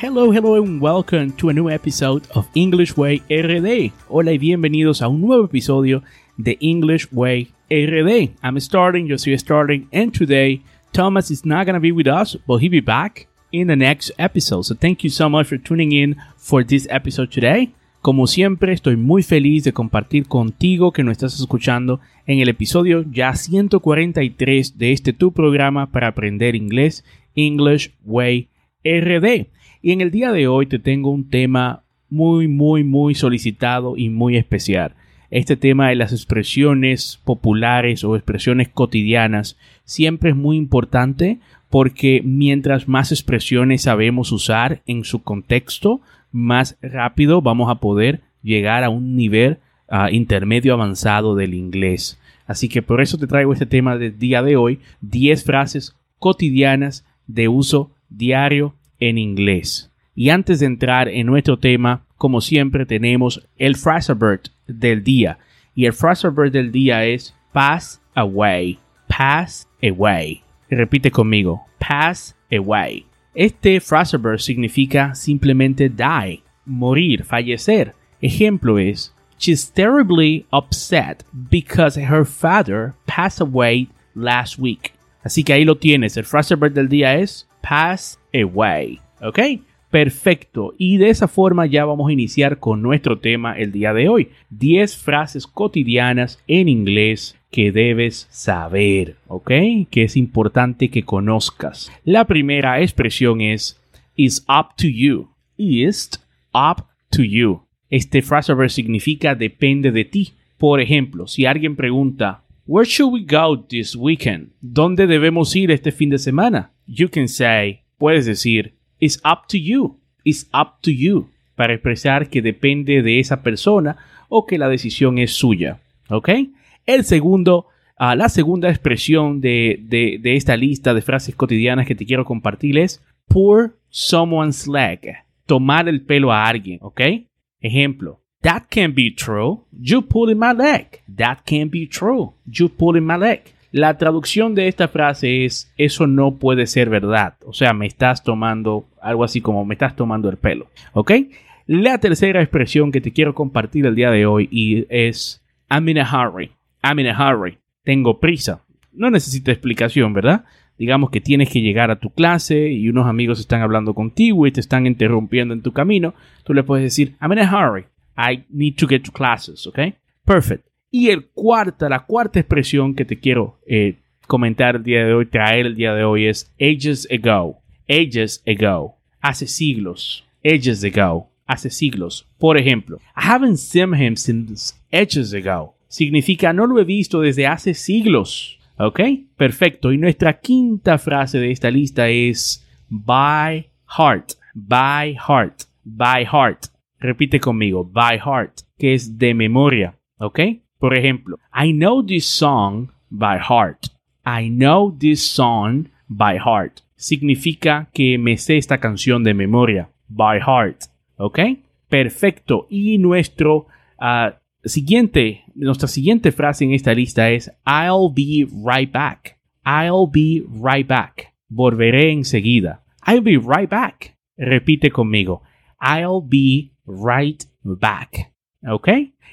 Hello, hello and welcome to a new episode of English Way RD. Hola y bienvenidos a un nuevo episodio de English Way RD. I'm starting, yo soy starting, and today Thomas is not gonna be with us, but he'll be back in the next episode. So thank you so much for tuning in for this episode today. Como siempre, estoy muy feliz de compartir contigo que nos estás escuchando en el episodio ya 143 de este tu programa para aprender inglés, English Way RD. Y en el día de hoy te tengo un tema muy, muy, muy solicitado y muy especial. Este tema de las expresiones populares o expresiones cotidianas siempre es muy importante porque mientras más expresiones sabemos usar en su contexto, más rápido vamos a poder llegar a un nivel uh, intermedio avanzado del inglés. Así que por eso te traigo este tema del día de hoy, 10 frases cotidianas de uso diario en inglés. Y antes de entrar en nuestro tema, como siempre tenemos el phrasal del día. Y el phrasal del día es pass away. Pass away. Repite conmigo. Pass away. Este phrasal significa simplemente die, morir, fallecer. Ejemplo es She's terribly upset because her father passed away last week. Así que ahí lo tienes. El phrasal del día es pass away. ¿Ok? Perfecto. Y de esa forma ya vamos a iniciar con nuestro tema el día de hoy. 10 frases cotidianas en inglés que debes saber, ¿ok? Que es importante que conozcas. La primera expresión es is up to you. Is up to you. Este phrasal significa depende de ti. Por ejemplo, si alguien pregunta Where should we go this weekend? ¿Dónde debemos ir este fin de semana? You can say, puedes decir, it's up to you, it's up to you, para expresar que depende de esa persona o que la decisión es suya. ¿Ok? El segundo, uh, la segunda expresión de, de, de, esta lista de frases cotidianas que te quiero compartir es pull someone's leg, tomar el pelo a alguien. ¿Ok? Ejemplo, That can't be true. You pulling my leg. That can't be true. You pulling my leg. La traducción de esta frase es eso no puede ser verdad. O sea, me estás tomando algo así como me estás tomando el pelo. ¿Ok? La tercera expresión que te quiero compartir el día de hoy y es I'm in a hurry. I'm in a hurry. Tengo prisa. No necesita explicación, ¿verdad? Digamos que tienes que llegar a tu clase y unos amigos están hablando contigo y te están interrumpiendo en tu camino. Tú le puedes decir I'm in a hurry. I need to get to classes, ¿ok? Perfect. Y el cuarta, la cuarta expresión que te quiero eh, comentar el día de hoy, traer el día de hoy es ages ago. Ages ago. Hace siglos. Ages ago. Hace siglos. Por ejemplo, I haven't seen him since ages ago. Significa no lo he visto desde hace siglos. ¿Ok? Perfecto. Y nuestra quinta frase de esta lista es by heart. By heart. By heart. Repite conmigo, by heart, que es de memoria, ¿ok? Por ejemplo, I know this song by heart. I know this song by heart. Significa que me sé esta canción de memoria, by heart, ¿ok? Perfecto. Y nuestro uh, siguiente, nuestra siguiente frase en esta lista es I'll be right back. I'll be right back. Volveré enseguida. I'll be right back. Repite conmigo. I'll be right back. ¿Ok?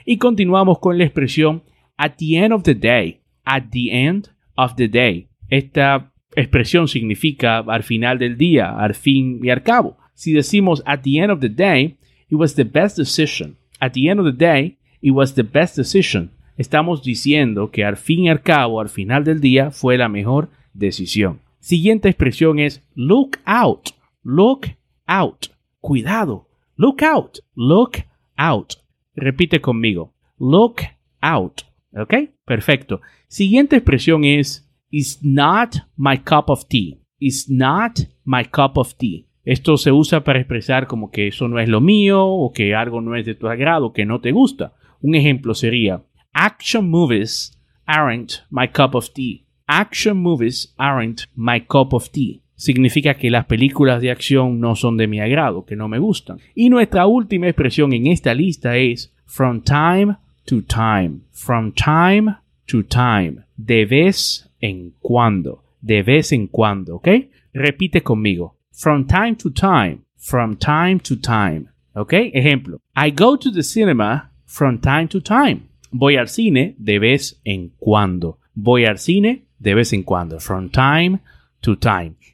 Y continuamos con la expresión at the end of the day. At the end of the day. Esta expresión significa al final del día, al fin y al cabo. Si decimos at the end of the day, it was the best decision. At the end of the day, it was the best decision. Estamos diciendo que al fin y al cabo, al final del día, fue la mejor decisión. Siguiente expresión es look out. Look out. Cuidado. Look out. Look out. Repite conmigo. Look out. ¿Ok? Perfecto. Siguiente expresión es It's not my cup of tea. It's not my cup of tea. Esto se usa para expresar como que eso no es lo mío o que algo no es de tu agrado, que no te gusta. Un ejemplo sería, action movies aren't my cup of tea. Action movies aren't my cup of tea. Significa que las películas de acción no son de mi agrado, que no me gustan. Y nuestra última expresión en esta lista es from time to time. From time to time. De vez en cuando. De vez en cuando, ¿ok? Repite conmigo. From time to time. From time to time. ¿Ok? Ejemplo. I go to the cinema from time to time. Voy al cine de vez en cuando. Voy al cine de vez en cuando. From time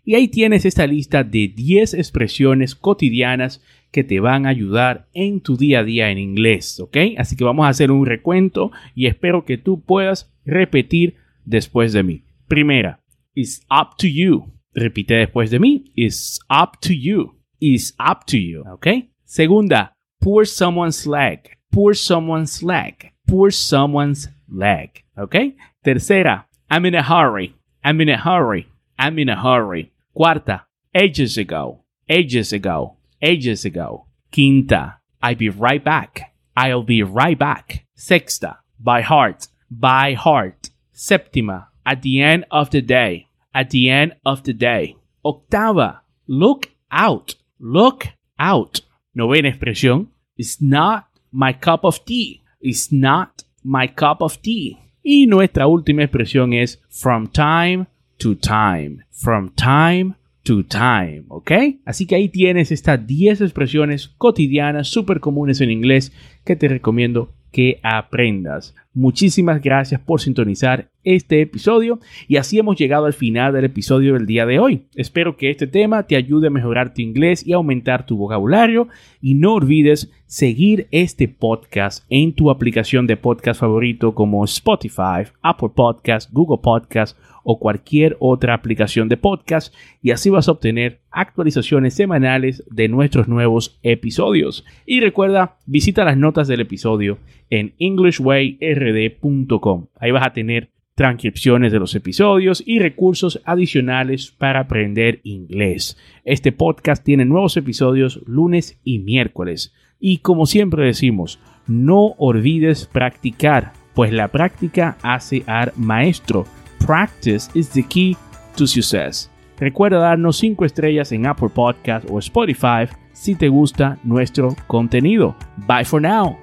Y ahí tienes esta lista de 10 expresiones cotidianas que te van a ayudar en tu día a día en inglés, ¿ok? Así que vamos a hacer un recuento y espero que tú puedas repetir después de mí. Primera, it's up to you. Repite después de mí, it's up to you. It's up to you, ¿ok? Segunda, pour someone's leg. Pour someone's leg. Pour someone's leg, ¿ok? Tercera, I'm in a hurry. I'm in a hurry. I'm in a hurry. Cuarta, ages ago. Ages ago ages ago. Quinta, I'll be right back. I'll be right back. Sexta, by heart, by heart. Séptima, at the end of the day, at the end of the day. Octava, look out, look out. Novena expresión, it's not my cup of tea. It's not my cup of tea. Y nuestra última expresión es from time to time. From time to time, ¿ok? Así que ahí tienes estas 10 expresiones cotidianas súper comunes en inglés que te recomiendo que aprendas. Muchísimas gracias por sintonizar este episodio y así hemos llegado al final del episodio del día de hoy. Espero que este tema te ayude a mejorar tu inglés y aumentar tu vocabulario y no olvides seguir este podcast en tu aplicación de podcast favorito como Spotify, Apple Podcast, Google Podcast o cualquier otra aplicación de podcast y así vas a obtener actualizaciones semanales de nuestros nuevos episodios. Y recuerda, visita las notas del episodio en englishwayrd.com. Ahí vas a tener transcripciones de los episodios y recursos adicionales para aprender inglés. Este podcast tiene nuevos episodios lunes y miércoles. Y como siempre decimos, no olvides practicar, pues la práctica hace al maestro. Practice is the key to success. Recuerda darnos 5 estrellas en Apple Podcast o Spotify si te gusta nuestro contenido. Bye for now.